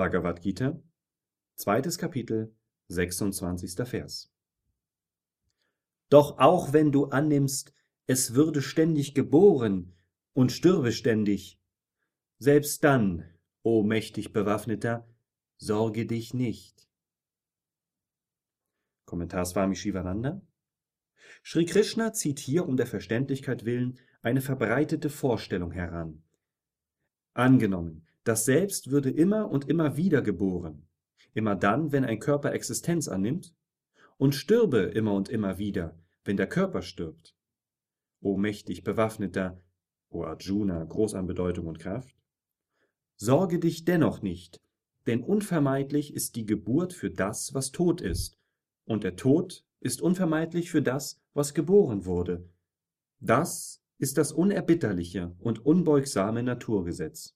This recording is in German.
Bhagavad Gita, zweites Kapitel, 26. Vers. Doch auch wenn du annimmst, es würde ständig geboren und stürbe ständig, selbst dann, o mächtig Bewaffneter, sorge dich nicht. Kommentar Swami Shivananda Sri Krishna zieht hier um der Verständlichkeit willen eine verbreitete Vorstellung heran. Angenommen, das Selbst würde immer und immer wieder geboren, immer dann, wenn ein Körper Existenz annimmt, und stürbe immer und immer wieder, wenn der Körper stirbt. O mächtig bewaffneter, o Arjuna, groß an Bedeutung und Kraft, sorge dich dennoch nicht, denn unvermeidlich ist die Geburt für das, was tot ist, und der Tod ist unvermeidlich für das, was geboren wurde. Das ist das unerbitterliche und unbeugsame Naturgesetz.